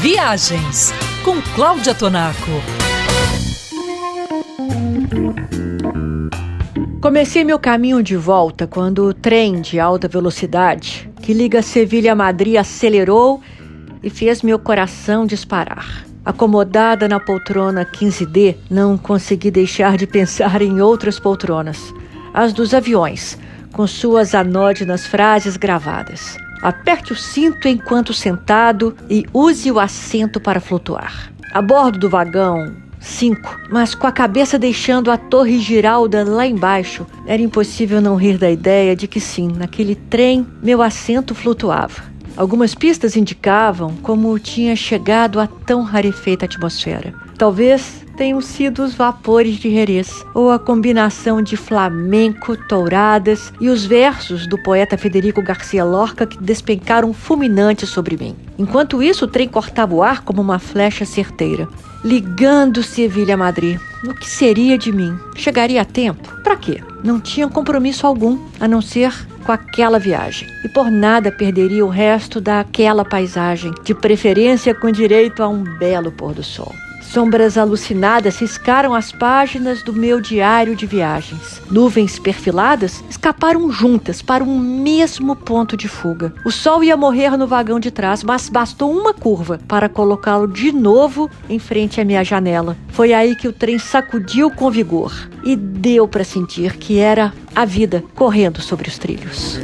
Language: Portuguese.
Viagens com Cláudia Tonaco. Comecei meu caminho de volta quando o trem de alta velocidade que liga Sevilha a Madrid acelerou e fez meu coração disparar. Acomodada na poltrona 15D, não consegui deixar de pensar em outras poltronas, as dos aviões, com suas anódinas frases gravadas. Aperte o cinto enquanto sentado e use o assento para flutuar. A bordo do vagão 5, mas com a cabeça deixando a Torre Giralda lá embaixo, era impossível não rir da ideia de que sim, naquele trem meu assento flutuava. Algumas pistas indicavam como tinha chegado a tão rarefeita atmosfera. Talvez tenham sido os vapores de Jerez, ou a combinação de flamenco, touradas e os versos do poeta Federico Garcia Lorca que despencaram fulminantes sobre mim. Enquanto isso, o trem cortava o ar como uma flecha certeira. Ligando Sevilha a Madrid. O que seria de mim? Chegaria a tempo? Para quê? Não tinha compromisso algum, a não ser com aquela viagem. E por nada perderia o resto daquela paisagem, de preferência com direito a um belo pôr do sol. Sombras alucinadas riscaram as páginas do meu diário de viagens. Nuvens perfiladas escaparam juntas para um mesmo ponto de fuga. O sol ia morrer no vagão de trás, mas bastou uma curva para colocá-lo de novo em frente à minha janela. Foi aí que o trem sacudiu com vigor e deu para sentir que era a vida correndo sobre os trilhos.